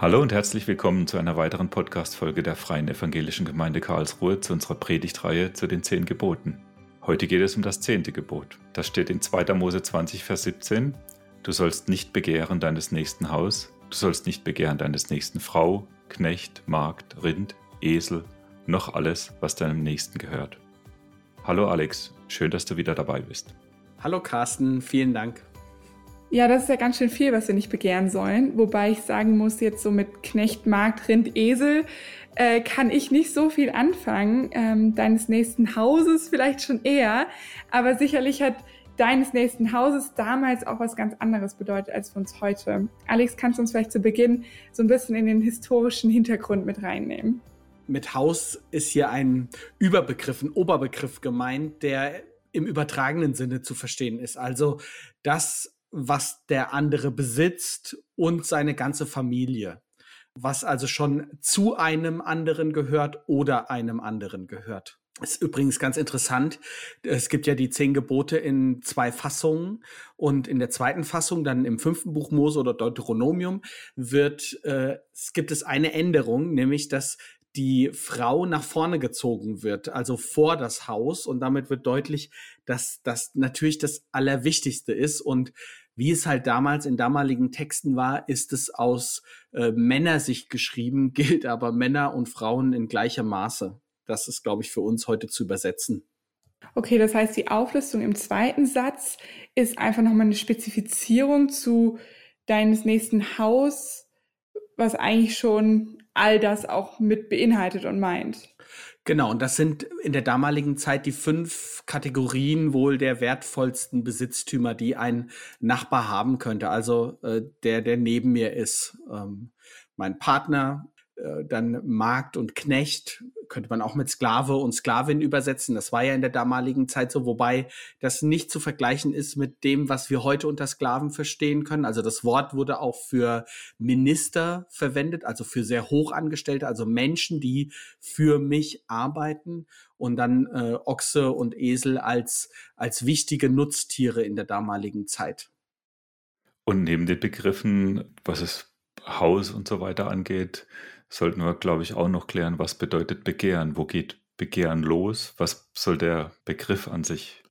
Hallo und herzlich willkommen zu einer weiteren Podcast-Folge der Freien Evangelischen Gemeinde Karlsruhe zu unserer Predigtreihe zu den zehn Geboten. Heute geht es um das zehnte Gebot. Das steht in 2. Mose 20, Vers 17. Du sollst nicht begehren deines nächsten Haus, du sollst nicht begehren deines nächsten Frau, Knecht, Magd, Rind, Esel, noch alles, was deinem Nächsten gehört. Hallo Alex, schön, dass du wieder dabei bist. Hallo Carsten, vielen Dank. Ja, das ist ja ganz schön viel, was wir nicht begehren sollen. Wobei ich sagen muss, jetzt so mit Knecht, Markt, Rind, Esel äh, kann ich nicht so viel anfangen. Ähm, deines nächsten Hauses vielleicht schon eher. Aber sicherlich hat deines nächsten Hauses damals auch was ganz anderes bedeutet als für uns heute. Alex, kannst du uns vielleicht zu Beginn so ein bisschen in den historischen Hintergrund mit reinnehmen? Mit Haus ist hier ein Überbegriff, ein Oberbegriff gemeint, der im übertragenen Sinne zu verstehen ist. Also das was der andere besitzt und seine ganze Familie. Was also schon zu einem anderen gehört oder einem anderen gehört. Ist übrigens ganz interessant. Es gibt ja die zehn Gebote in zwei Fassungen und in der zweiten Fassung, dann im fünften Buch Mose oder Deuteronomium, wird äh, es gibt es eine Änderung, nämlich dass die Frau nach vorne gezogen wird, also vor das Haus. Und damit wird deutlich, dass das natürlich das Allerwichtigste ist. Und wie es halt damals in damaligen Texten war, ist es aus äh, Männersicht geschrieben, gilt aber Männer und Frauen in gleicher Maße. Das ist, glaube ich, für uns heute zu übersetzen. Okay, das heißt, die Auflistung im zweiten Satz ist einfach nochmal eine Spezifizierung zu deines nächsten Haus, was eigentlich schon all das auch mit beinhaltet und meint. Genau, und das sind in der damaligen Zeit die fünf Kategorien wohl der wertvollsten Besitztümer, die ein Nachbar haben könnte. Also äh, der, der neben mir ist. Ähm, mein Partner, dann Magd und Knecht, könnte man auch mit Sklave und Sklavin übersetzen. Das war ja in der damaligen Zeit so, wobei das nicht zu vergleichen ist mit dem, was wir heute unter Sklaven verstehen können. Also das Wort wurde auch für Minister verwendet, also für sehr hochangestellte, also Menschen, die für mich arbeiten und dann äh, Ochse und Esel als, als wichtige Nutztiere in der damaligen Zeit. Und neben den Begriffen, was es Haus und so weiter angeht, sollten wir, glaube ich, auch noch klären, was bedeutet Begehren? Wo geht Begehren los? Was soll der Begriff an sich?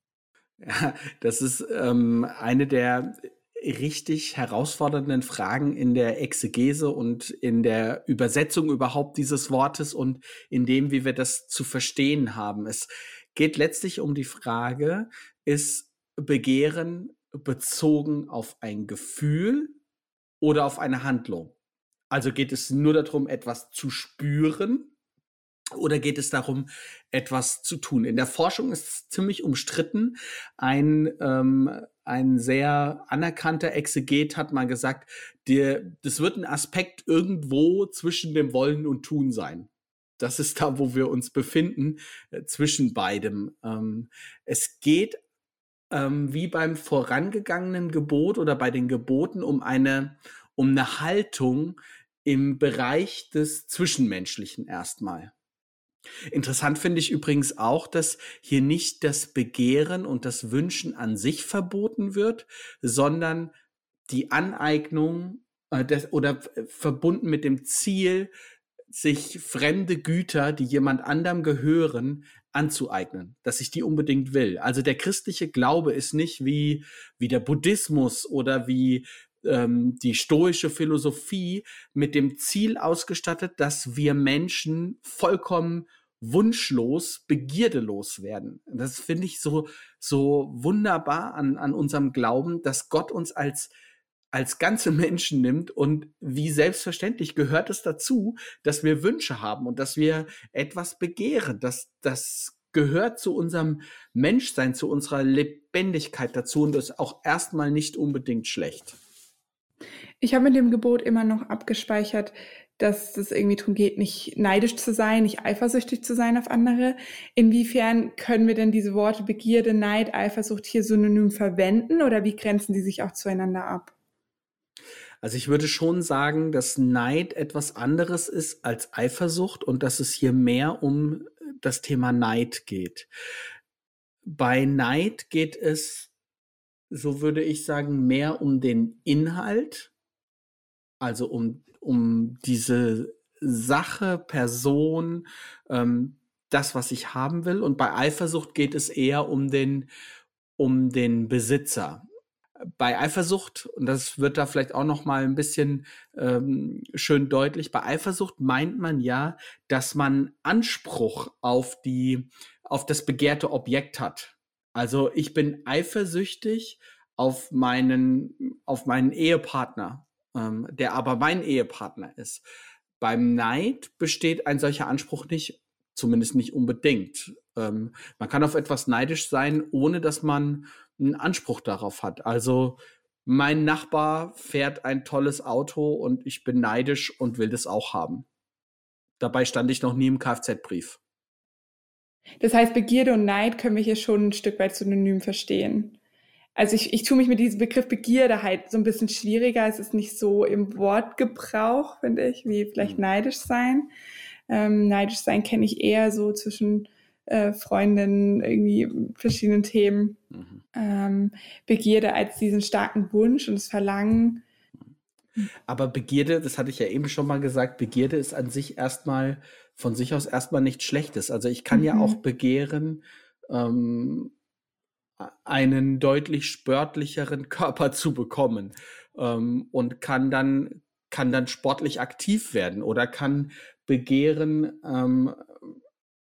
Das ist ähm, eine der richtig herausfordernden Fragen in der Exegese und in der Übersetzung überhaupt dieses Wortes und in dem, wie wir das zu verstehen haben. Es geht letztlich um die Frage, ist Begehren bezogen auf ein Gefühl oder auf eine Handlung? Also geht es nur darum, etwas zu spüren oder geht es darum, etwas zu tun? In der Forschung ist es ziemlich umstritten. Ein, ähm, ein sehr anerkannter Exeget hat mal gesagt, der, das wird ein Aspekt irgendwo zwischen dem Wollen und Tun sein. Das ist da, wo wir uns befinden, äh, zwischen beidem. Ähm, es geht ähm, wie beim vorangegangenen Gebot oder bei den Geboten um eine, um eine Haltung, im Bereich des Zwischenmenschlichen erstmal. Interessant finde ich übrigens auch, dass hier nicht das Begehren und das Wünschen an sich verboten wird, sondern die Aneignung äh, des, oder verbunden mit dem Ziel, sich fremde Güter, die jemand anderem gehören, anzueignen, dass ich die unbedingt will. Also der christliche Glaube ist nicht wie, wie der Buddhismus oder wie ähm, die stoische Philosophie mit dem Ziel ausgestattet, dass wir Menschen vollkommen wunschlos, begierdelos werden. Das finde ich so, so wunderbar an, an unserem Glauben, dass Gott uns als als ganze Menschen nimmt und wie selbstverständlich gehört es dazu, dass wir Wünsche haben und dass wir etwas begehren, dass das gehört zu unserem Menschsein, zu unserer Lebendigkeit dazu und ist auch erstmal nicht unbedingt schlecht. Ich habe mit dem Gebot immer noch abgespeichert, dass es irgendwie darum geht, nicht neidisch zu sein, nicht eifersüchtig zu sein auf andere. Inwiefern können wir denn diese Worte Begierde, Neid, Eifersucht hier synonym verwenden oder wie grenzen die sich auch zueinander ab? Also ich würde schon sagen, dass Neid etwas anderes ist als Eifersucht und dass es hier mehr um das Thema Neid geht. Bei Neid geht es, so würde ich sagen, mehr um den Inhalt also um, um diese Sache, Person, ähm, das, was ich haben will. Und bei Eifersucht geht es eher um den, um den Besitzer. Bei Eifersucht, und das wird da vielleicht auch noch mal ein bisschen ähm, schön deutlich, bei Eifersucht meint man ja, dass man Anspruch auf die, auf das begehrte Objekt hat. Also ich bin eifersüchtig auf meinen, auf meinen Ehepartner, ähm, der aber mein Ehepartner ist. Beim Neid besteht ein solcher Anspruch nicht, zumindest nicht unbedingt. Ähm, man kann auf etwas neidisch sein, ohne dass man einen Anspruch darauf hat. Also mein Nachbar fährt ein tolles Auto und ich bin neidisch und will das auch haben. Dabei stand ich noch nie im Kfz-Brief. Das heißt, Begierde und Neid können wir hier schon ein Stück weit synonym verstehen. Also ich, ich tue mich mit diesem Begriff Begierde halt so ein bisschen schwieriger. Es ist nicht so im Wortgebrauch, finde ich, wie vielleicht mhm. neidisch sein. Ähm, neidisch sein kenne ich eher so zwischen äh, Freundinnen, irgendwie verschiedenen Themen. Mhm. Ähm, Begierde als diesen starken Wunsch und das Verlangen. Aber Begierde, das hatte ich ja eben schon mal gesagt, Begierde ist an sich erstmal von sich aus erstmal nichts Schlechtes. Also ich kann mhm. ja auch begehren, ähm, einen deutlich sportlicheren Körper zu bekommen ähm, und kann dann kann dann sportlich aktiv werden oder kann begehren, ähm,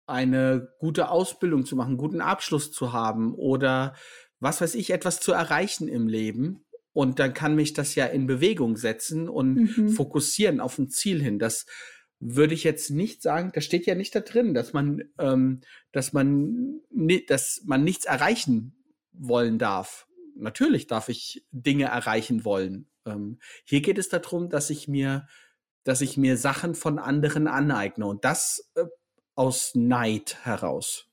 eine gute Ausbildung zu machen, guten Abschluss zu haben oder was weiß ich, etwas zu erreichen im Leben. Und dann kann mich das ja in Bewegung setzen und mhm. fokussieren auf ein Ziel hin. Das würde ich jetzt nicht sagen, das steht ja nicht da drin, dass man, ähm, dass man, dass man nichts erreichen wollen darf. Natürlich darf ich Dinge erreichen wollen. Ähm, hier geht es darum, dass ich mir, dass ich mir Sachen von anderen aneigne und das äh, aus Neid heraus.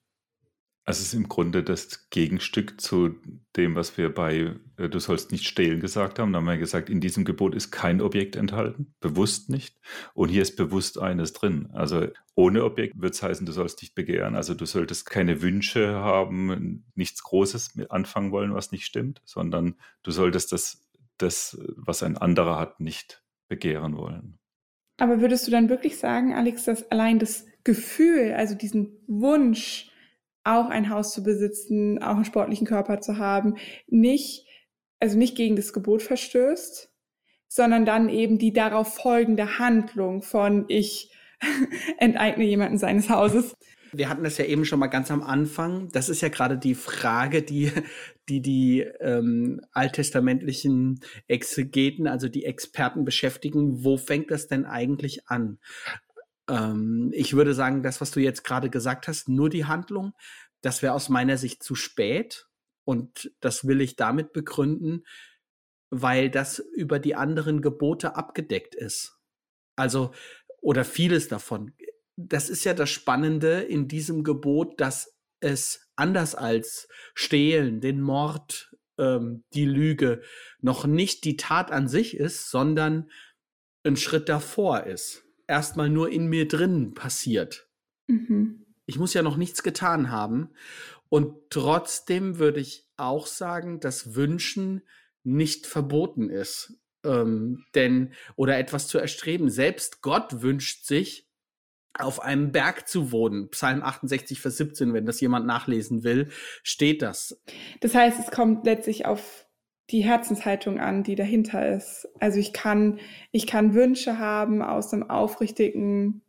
Also es ist im Grunde das Gegenstück zu dem, was wir bei äh, Du sollst nicht stehlen gesagt haben. Da haben wir gesagt, in diesem Gebot ist kein Objekt enthalten, bewusst nicht. Und hier ist bewusst eines drin. Also ohne Objekt wird es heißen, du sollst nicht begehren. Also du solltest keine Wünsche haben, nichts Großes anfangen wollen, was nicht stimmt, sondern du solltest das, das was ein anderer hat, nicht begehren wollen. Aber würdest du dann wirklich sagen, Alex, dass allein das Gefühl, also diesen Wunsch, auch ein Haus zu besitzen, auch einen sportlichen Körper zu haben, nicht, also nicht gegen das Gebot verstößt, sondern dann eben die darauf folgende Handlung von ich enteigne jemanden seines Hauses. Wir hatten das ja eben schon mal ganz am Anfang. Das ist ja gerade die Frage, die die, die ähm, alttestamentlichen Exegeten, also die Experten beschäftigen. Wo fängt das denn eigentlich an? Ähm, ich würde sagen, das, was du jetzt gerade gesagt hast, nur die Handlung, das wäre aus meiner Sicht zu spät. Und das will ich damit begründen, weil das über die anderen Gebote abgedeckt ist. Also, oder vieles davon. Das ist ja das Spannende in diesem Gebot, dass es anders als Stehlen, den Mord, ähm, die Lüge noch nicht die Tat an sich ist, sondern ein Schritt davor ist erstmal nur in mir drin passiert. Mhm. Ich muss ja noch nichts getan haben. Und trotzdem würde ich auch sagen, dass Wünschen nicht verboten ist. Ähm, denn, oder etwas zu erstreben. Selbst Gott wünscht sich, auf einem Berg zu wohnen. Psalm 68, Vers 17, wenn das jemand nachlesen will, steht das. Das heißt, es kommt letztlich auf die Herzenshaltung an, die dahinter ist. Also ich kann, ich kann Wünsche haben aus einem aufrichtigen,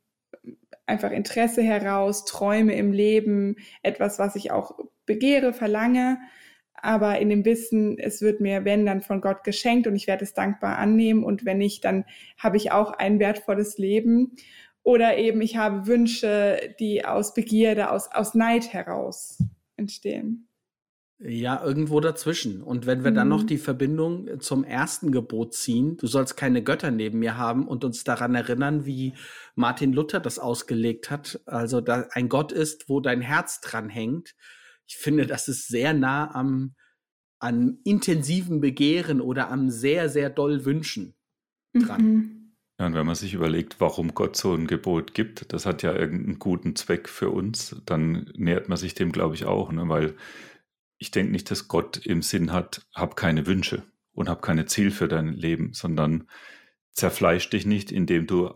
einfach Interesse heraus, Träume im Leben, etwas, was ich auch begehre, verlange, aber in dem Wissen, es wird mir, wenn, dann von Gott geschenkt und ich werde es dankbar annehmen und wenn nicht, dann habe ich auch ein wertvolles Leben. Oder eben ich habe Wünsche, die aus Begierde, aus, aus Neid heraus entstehen. Ja, irgendwo dazwischen. Und wenn wir dann noch mhm. die Verbindung zum ersten Gebot ziehen, du sollst keine Götter neben mir haben und uns daran erinnern, wie Martin Luther das ausgelegt hat, also da ein Gott ist, wo dein Herz dran hängt. Ich finde, das ist sehr nah am, an intensiven Begehren oder am sehr, sehr doll Wünschen dran. Mhm. Ja, und wenn man sich überlegt, warum Gott so ein Gebot gibt, das hat ja irgendeinen guten Zweck für uns, dann nähert man sich dem, glaube ich, auch, ne? weil ich denke nicht, dass Gott im Sinn hat, hab keine Wünsche und hab keine Ziel für dein Leben, sondern zerfleisch dich nicht, indem du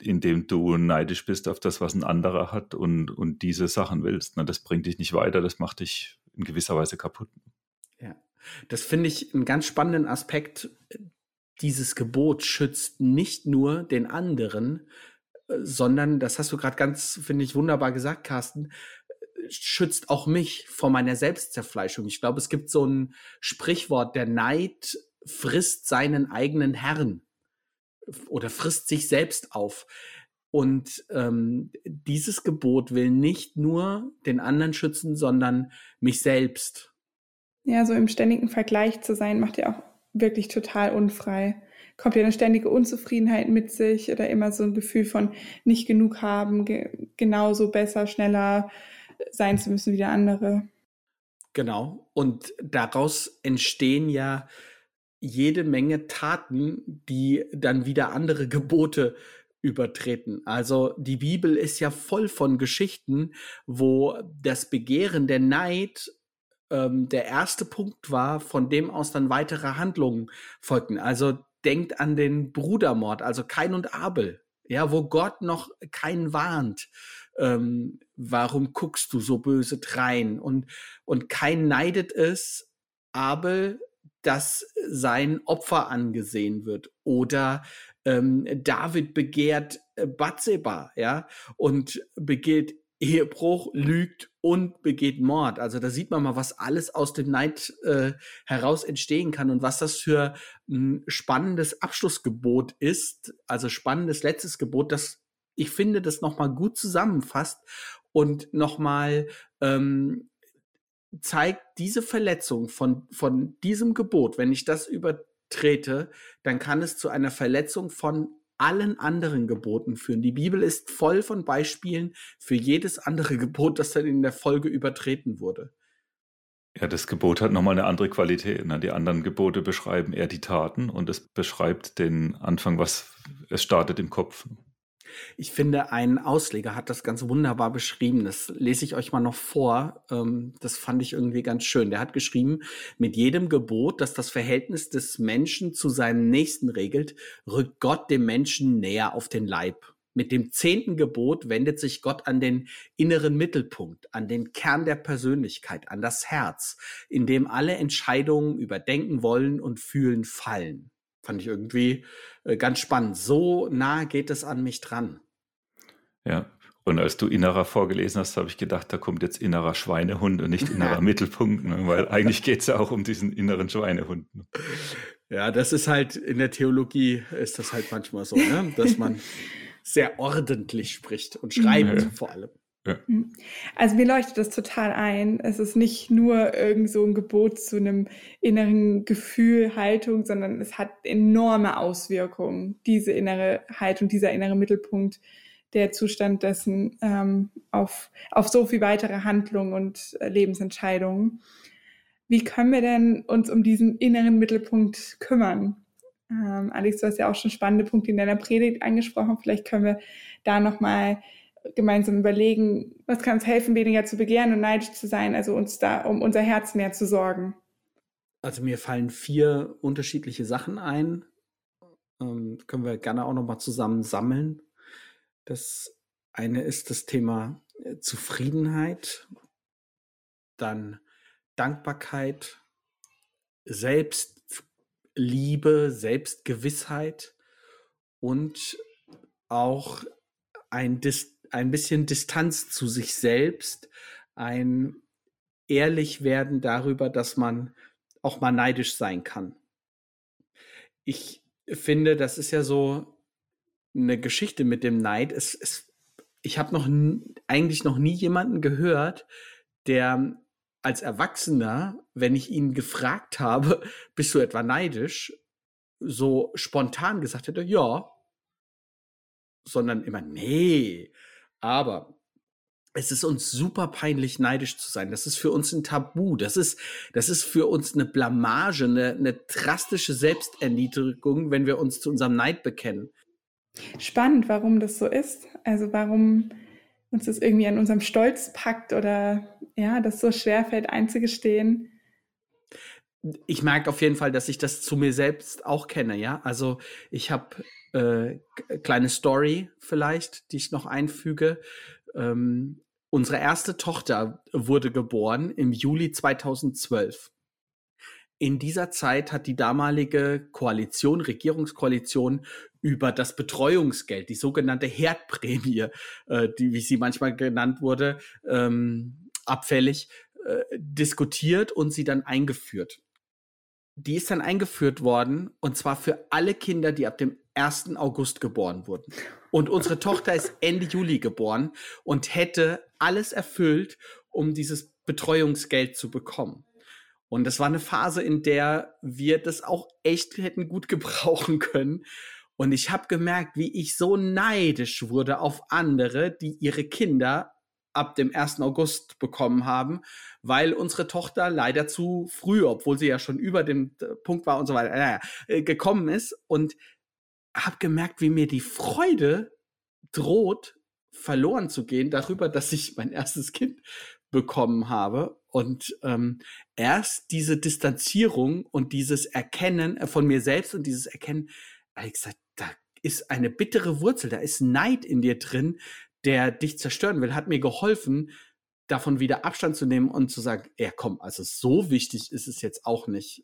indem du neidisch bist auf das, was ein anderer hat und, und diese Sachen willst. Ne? Das bringt dich nicht weiter, das macht dich in gewisser Weise kaputt. Ja, das finde ich einen ganz spannenden Aspekt. Dieses Gebot schützt nicht nur den anderen, äh, sondern, das hast du gerade ganz, finde ich, wunderbar gesagt, Carsten, schützt auch mich vor meiner Selbstzerfleischung. Ich glaube, es gibt so ein Sprichwort, der Neid frisst seinen eigenen Herrn oder frisst sich selbst auf. Und ähm, dieses Gebot will nicht nur den anderen schützen, sondern mich selbst. Ja, so im ständigen Vergleich zu sein, macht ja auch wirklich total unfrei. Kommt ja eine ständige Unzufriedenheit mit sich oder immer so ein Gefühl von nicht genug haben, ge genauso besser, schneller sein zu müssen wie der andere. Genau. Und daraus entstehen ja jede Menge Taten, die dann wieder andere Gebote übertreten. Also die Bibel ist ja voll von Geschichten, wo das Begehren, der Neid ähm, der erste Punkt war, von dem aus dann weitere Handlungen folgten. Also denkt an den Brudermord, also Kain und Abel, ja, wo Gott noch keinen warnt. Ähm, warum guckst du so böse drein? Und, und Kain neidet es, Abel dass sein Opfer angesehen wird. Oder ähm, David begehrt äh, Bathseba, ja, und begeht Ehebruch, lügt und begeht Mord. Also da sieht man mal, was alles aus dem Neid äh, heraus entstehen kann und was das für ein spannendes Abschlussgebot ist, also spannendes letztes Gebot, das ich finde, das nochmal gut zusammenfasst und nochmal ähm, zeigt diese Verletzung von, von diesem Gebot, wenn ich das übertrete, dann kann es zu einer Verletzung von allen anderen Geboten führen. Die Bibel ist voll von Beispielen für jedes andere Gebot, das dann in der Folge übertreten wurde. Ja, das Gebot hat nochmal eine andere Qualität. Ne? Die anderen Gebote beschreiben eher die Taten und es beschreibt den Anfang, was es startet im Kopf. Ich finde, ein Ausleger hat das ganz wunderbar beschrieben. Das lese ich euch mal noch vor. Ähm, das fand ich irgendwie ganz schön. Der hat geschrieben, mit jedem Gebot, das das Verhältnis des Menschen zu seinem Nächsten regelt, rückt Gott dem Menschen näher auf den Leib. Mit dem zehnten Gebot wendet sich Gott an den inneren Mittelpunkt, an den Kern der Persönlichkeit, an das Herz, in dem alle Entscheidungen über Denken, Wollen und Fühlen fallen. Fand ich irgendwie äh, ganz spannend. So nah geht es an mich dran. Ja, und als du innerer vorgelesen hast, habe ich gedacht, da kommt jetzt innerer Schweinehund und nicht innerer Mittelpunkt, ne? weil eigentlich geht es ja auch um diesen inneren Schweinehund. Ne? Ja, das ist halt in der Theologie ist das halt manchmal so, ne? dass man sehr ordentlich spricht und schreibt ja. vor allem. Hm. Also mir leuchtet das total ein. Es ist nicht nur irgend so ein Gebot zu einem inneren Gefühl, Haltung, sondern es hat enorme Auswirkungen, diese innere Haltung, dieser innere Mittelpunkt, der Zustand dessen ähm, auf, auf so viel weitere Handlungen und äh, Lebensentscheidungen. Wie können wir denn uns um diesen inneren Mittelpunkt kümmern? Ähm, Alex, du hast ja auch schon spannende Punkte in deiner Predigt angesprochen. Vielleicht können wir da nochmal mal gemeinsam überlegen, was kann uns helfen, weniger zu begehren und neidisch zu sein, also uns da um unser Herz mehr zu sorgen. Also mir fallen vier unterschiedliche Sachen ein. Ähm, können wir gerne auch nochmal zusammen sammeln. Das eine ist das Thema äh, Zufriedenheit, dann Dankbarkeit, Selbstliebe, Selbstgewissheit und auch ein Dis ein bisschen Distanz zu sich selbst, ein ehrlich werden darüber, dass man auch mal neidisch sein kann. Ich finde, das ist ja so eine Geschichte mit dem Neid. Es, es, ich habe noch eigentlich noch nie jemanden gehört, der als Erwachsener, wenn ich ihn gefragt habe, bist du etwa neidisch, so spontan gesagt hätte, ja, sondern immer, nee, aber es ist uns super peinlich, neidisch zu sein. Das ist für uns ein Tabu. Das ist, das ist für uns eine Blamage, eine, eine drastische Selbsterniedrigung, wenn wir uns zu unserem Neid bekennen. Spannend, warum das so ist. Also warum uns das irgendwie an unserem Stolz packt oder ja, das so schwerfällt einzugestehen. Ich merke auf jeden Fall, dass ich das zu mir selbst auch kenne, ja. Also ich habe äh, kleine Story vielleicht, die ich noch einfüge. Ähm, unsere erste Tochter wurde geboren im Juli 2012. In dieser Zeit hat die damalige Koalition, Regierungskoalition über das Betreuungsgeld, die sogenannte Herdprämie, äh, die, wie sie manchmal genannt wurde, ähm, abfällig, äh, diskutiert und sie dann eingeführt. Die ist dann eingeführt worden und zwar für alle Kinder, die ab dem 1. August geboren wurden. Und unsere Tochter ist Ende Juli geboren und hätte alles erfüllt, um dieses Betreuungsgeld zu bekommen. Und das war eine Phase, in der wir das auch echt hätten gut gebrauchen können. Und ich habe gemerkt, wie ich so neidisch wurde auf andere, die ihre Kinder ab dem 1. August bekommen haben, weil unsere Tochter leider zu früh, obwohl sie ja schon über dem Punkt war und so weiter, äh, gekommen ist. Und habe gemerkt, wie mir die Freude droht, verloren zu gehen darüber, dass ich mein erstes Kind bekommen habe. Und ähm, erst diese Distanzierung und dieses Erkennen äh, von mir selbst und dieses Erkennen, Alex, da ist eine bittere Wurzel, da ist Neid in dir drin, der dich zerstören will, hat mir geholfen, davon wieder Abstand zu nehmen und zu sagen, ja komm, also so wichtig ist es jetzt auch nicht.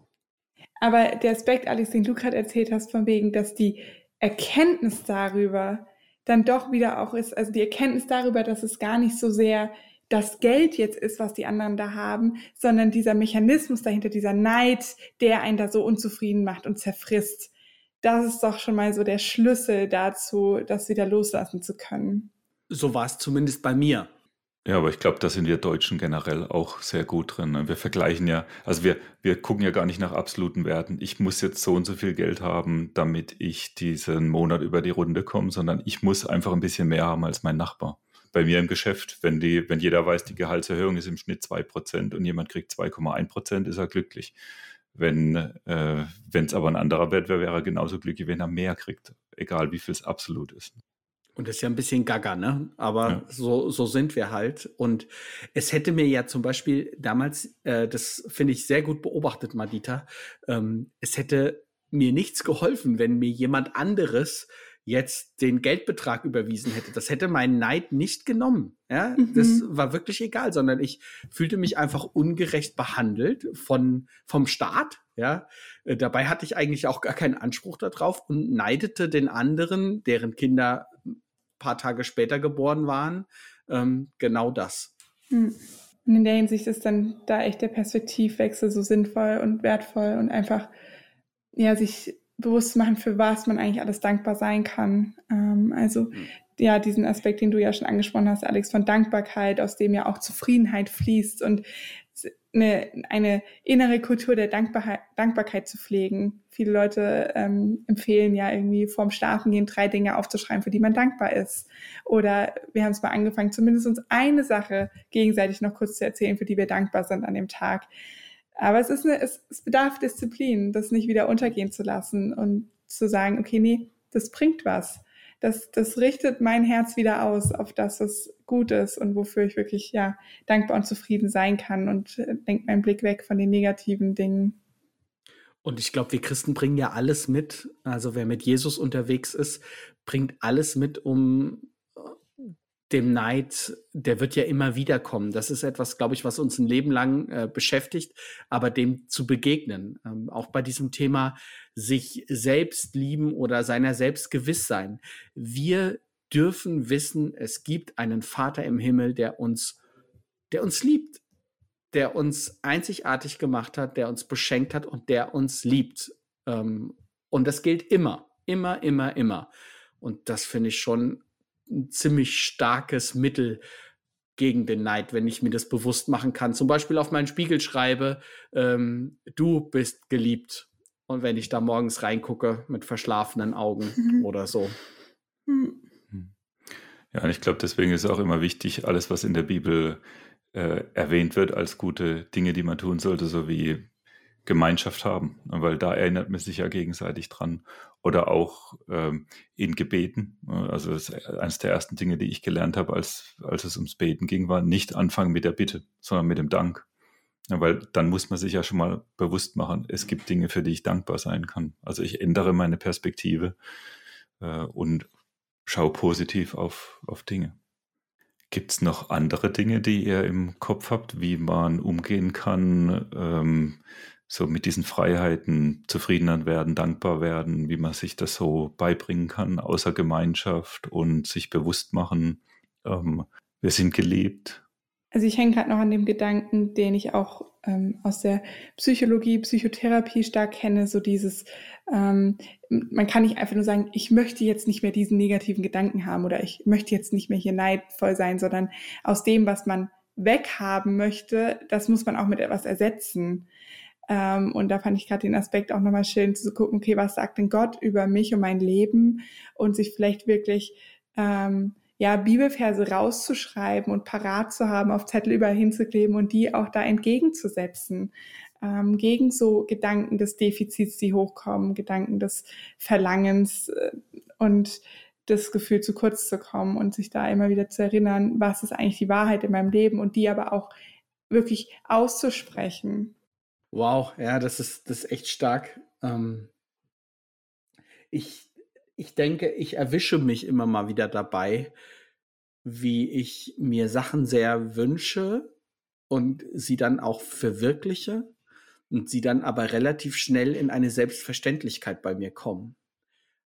Aber der Aspekt, Alex, den du gerade erzählt hast, von wegen, dass die Erkenntnis darüber dann doch wieder auch ist, also die Erkenntnis darüber, dass es gar nicht so sehr das Geld jetzt ist, was die anderen da haben, sondern dieser Mechanismus dahinter, dieser Neid, der einen da so unzufrieden macht und zerfrisst. Das ist doch schon mal so der Schlüssel dazu, das wieder loslassen zu können. So war es zumindest bei mir. Ja, aber ich glaube, da sind wir Deutschen generell auch sehr gut drin. Ne? Wir vergleichen ja, also wir, wir gucken ja gar nicht nach absoluten Werten. Ich muss jetzt so und so viel Geld haben, damit ich diesen Monat über die Runde komme, sondern ich muss einfach ein bisschen mehr haben als mein Nachbar. Bei mir im Geschäft, wenn, die, wenn jeder weiß, die Gehaltserhöhung ist im Schnitt 2% und jemand kriegt 2,1%, ist er glücklich. Wenn äh, es aber ein anderer Wert wäre, wäre er genauso glücklich, wenn er mehr kriegt, egal wie viel es absolut ist. Und das ist ja ein bisschen gaga, ne? Aber ja. so, so sind wir halt. Und es hätte mir ja zum Beispiel damals, äh, das finde ich sehr gut beobachtet, Madita, ähm, es hätte mir nichts geholfen, wenn mir jemand anderes jetzt den Geldbetrag überwiesen hätte. Das hätte meinen Neid nicht genommen. Ja, mhm. das war wirklich egal, sondern ich fühlte mich einfach ungerecht behandelt von, vom Staat. Ja, äh, dabei hatte ich eigentlich auch gar keinen Anspruch darauf und neidete den anderen, deren Kinder paar Tage später geboren waren, ähm, genau das. Hm. Und in der Hinsicht ist dann da echt der Perspektivwechsel so sinnvoll und wertvoll und einfach ja sich bewusst machen, für was man eigentlich alles dankbar sein kann. Ähm, also mhm. ja, diesen Aspekt, den du ja schon angesprochen hast, Alex, von Dankbarkeit, aus dem ja auch Zufriedenheit fließt und eine, eine innere Kultur der Dankbarkeit, Dankbarkeit zu pflegen. Viele Leute ähm, empfehlen ja irgendwie vorm Schlafen gehen drei Dinge aufzuschreiben, für die man dankbar ist. Oder wir haben es mal angefangen, zumindest uns eine Sache gegenseitig noch kurz zu erzählen, für die wir dankbar sind an dem Tag. Aber es ist eine, es, es bedarf Disziplin, das nicht wieder untergehen zu lassen und zu sagen, okay, nee, das bringt was das, das richtet mein Herz wieder aus auf das, was gut ist und wofür ich wirklich ja dankbar und zufrieden sein kann und äh, lenkt meinen Blick weg von den negativen Dingen. Und ich glaube, wir Christen bringen ja alles mit. Also wer mit Jesus unterwegs ist, bringt alles mit, um dem Neid, der wird ja immer wieder kommen. Das ist etwas, glaube ich, was uns ein Leben lang äh, beschäftigt, aber dem zu begegnen. Ähm, auch bei diesem Thema sich selbst lieben oder seiner selbst gewiss sein. Wir dürfen wissen, es gibt einen Vater im Himmel, der uns, der uns liebt, der uns einzigartig gemacht hat, der uns beschenkt hat und der uns liebt. Ähm, und das gilt immer, immer, immer, immer. Und das finde ich schon ein ziemlich starkes Mittel gegen den Neid, wenn ich mir das bewusst machen kann. Zum Beispiel auf meinen Spiegel schreibe, ähm, du bist geliebt. Und wenn ich da morgens reingucke mit verschlafenen Augen mhm. oder so. Mhm. Ja, und ich glaube, deswegen ist auch immer wichtig, alles, was in der Bibel äh, erwähnt wird als gute Dinge, die man tun sollte, so wie Gemeinschaft haben, weil da erinnert man sich ja gegenseitig dran. Oder auch ähm, in Gebeten. Also das ist eines der ersten Dinge, die ich gelernt habe, als, als es ums Beten ging, war nicht anfangen mit der Bitte, sondern mit dem Dank. Ja, weil dann muss man sich ja schon mal bewusst machen, es gibt Dinge, für die ich dankbar sein kann. Also ich ändere meine Perspektive äh, und schau positiv auf, auf Dinge. Gibt es noch andere Dinge, die ihr im Kopf habt, wie man umgehen kann, ähm, so mit diesen Freiheiten zufriedener werden, dankbar werden, wie man sich das so beibringen kann, außer Gemeinschaft und sich bewusst machen, ähm, wir sind geliebt. Also ich hänge gerade noch an dem Gedanken, den ich auch ähm, aus der Psychologie, Psychotherapie stark kenne, so dieses, ähm, man kann nicht einfach nur sagen, ich möchte jetzt nicht mehr diesen negativen Gedanken haben oder ich möchte jetzt nicht mehr hier neidvoll sein, sondern aus dem, was man weghaben möchte, das muss man auch mit etwas ersetzen. Ähm, und da fand ich gerade den Aspekt auch nochmal schön zu gucken, okay, was sagt denn Gott über mich und mein Leben und sich vielleicht wirklich ähm, ja, Bibelverse rauszuschreiben und parat zu haben, auf Zettel überall hinzukleben und die auch da entgegenzusetzen. Ähm, gegen so Gedanken des Defizits, die hochkommen, Gedanken des Verlangens äh, und das Gefühl, zu kurz zu kommen und sich da immer wieder zu erinnern, was ist eigentlich die Wahrheit in meinem Leben und die aber auch wirklich auszusprechen. Wow, ja, das ist, das ist echt stark. Ähm, ich, ich denke, ich erwische mich immer mal wieder dabei, wie ich mir Sachen sehr wünsche und sie dann auch verwirkliche und sie dann aber relativ schnell in eine Selbstverständlichkeit bei mir kommen.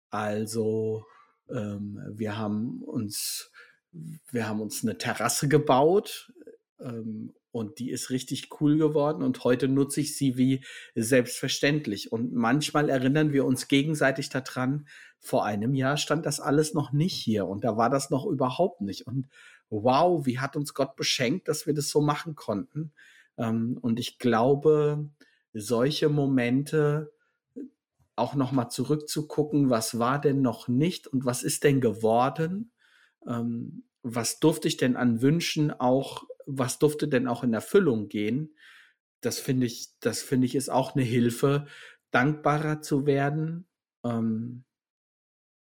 Also ähm, wir haben uns wir haben uns eine Terrasse gebaut ähm, und die ist richtig cool geworden und heute nutze ich sie wie selbstverständlich. Und manchmal erinnern wir uns gegenseitig daran, vor einem Jahr stand das alles noch nicht hier und da war das noch überhaupt nicht. Und wow, wie hat uns Gott beschenkt, dass wir das so machen konnten. Ähm, und ich glaube, solche Momente auch nochmal zurückzugucken, was war denn noch nicht und was ist denn geworden? Ähm, was durfte ich denn an Wünschen auch was durfte denn auch in Erfüllung gehen? Das finde ich, das finde ich ist auch eine Hilfe, dankbarer zu werden. Ähm,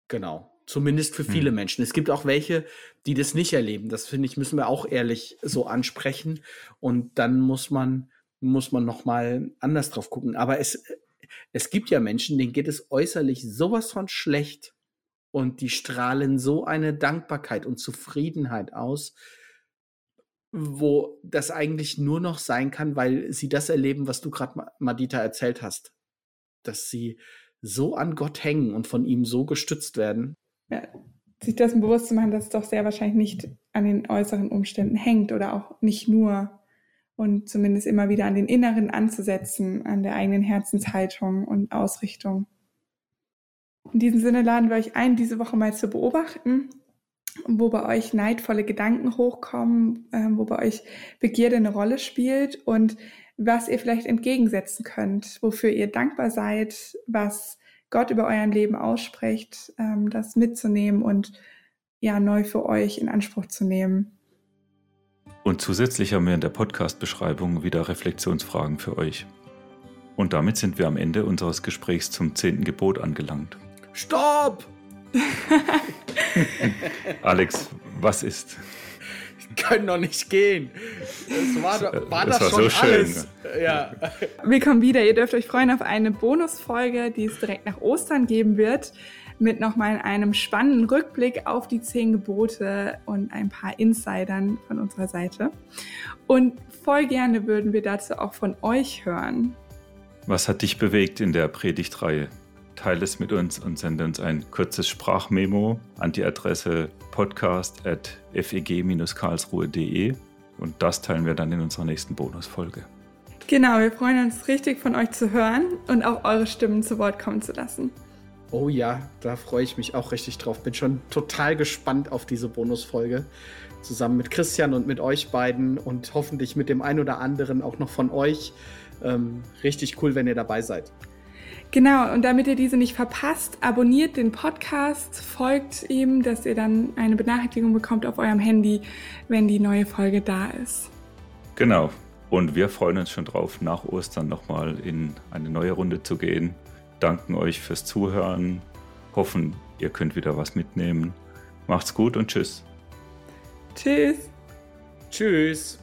genau. Zumindest für viele hm. Menschen. Es gibt auch welche, die das nicht erleben. Das finde ich, müssen wir auch ehrlich so ansprechen. Und dann muss man, muss man nochmal anders drauf gucken. Aber es, es gibt ja Menschen, denen geht es äußerlich sowas von schlecht. Und die strahlen so eine Dankbarkeit und Zufriedenheit aus, wo das eigentlich nur noch sein kann, weil sie das erleben, was du gerade, Madita, erzählt hast. Dass sie so an Gott hängen und von ihm so gestützt werden. Ja, sich dessen bewusst zu machen, dass es doch sehr wahrscheinlich nicht an den äußeren Umständen hängt oder auch nicht nur und zumindest immer wieder an den Inneren anzusetzen, an der eigenen Herzenshaltung und Ausrichtung. In diesem Sinne laden wir euch ein, diese Woche mal zu beobachten, wo bei euch neidvolle Gedanken hochkommen, äh, wo bei euch Begierde eine Rolle spielt und was ihr vielleicht entgegensetzen könnt, wofür ihr dankbar seid, was Gott über euren Leben ausspricht, ähm, das mitzunehmen und ja neu für euch in Anspruch zu nehmen. Und zusätzlich haben wir in der Podcast-Beschreibung wieder Reflexionsfragen für euch. Und damit sind wir am Ende unseres Gesprächs zum zehnten Gebot angelangt. Stopp! Alex, was ist? Ich kann noch nicht gehen. Das war, war das, das war schon so alles. schön. Ja. Willkommen wieder. Ihr dürft euch freuen auf eine Bonusfolge, die es direkt nach Ostern geben wird, mit nochmal einem spannenden Rückblick auf die zehn Gebote und ein paar Insidern von unserer Seite. Und voll gerne würden wir dazu auch von euch hören. Was hat dich bewegt in der Predigtreihe? Teile es mit uns und sende uns ein kurzes Sprachmemo an die Adresse podcast.feg-karlsruhe.de und das teilen wir dann in unserer nächsten Bonusfolge. Genau, wir freuen uns richtig von euch zu hören und auch eure Stimmen zu Wort kommen zu lassen. Oh ja, da freue ich mich auch richtig drauf. Bin schon total gespannt auf diese Bonusfolge. Zusammen mit Christian und mit euch beiden und hoffentlich mit dem ein oder anderen auch noch von euch. Ähm, richtig cool, wenn ihr dabei seid. Genau, und damit ihr diese nicht verpasst, abonniert den Podcast, folgt ihm, dass ihr dann eine Benachrichtigung bekommt auf eurem Handy, wenn die neue Folge da ist. Genau, und wir freuen uns schon drauf, nach Ostern nochmal in eine neue Runde zu gehen. Danken euch fürs Zuhören, hoffen, ihr könnt wieder was mitnehmen. Macht's gut und tschüss. Tschüss. Tschüss.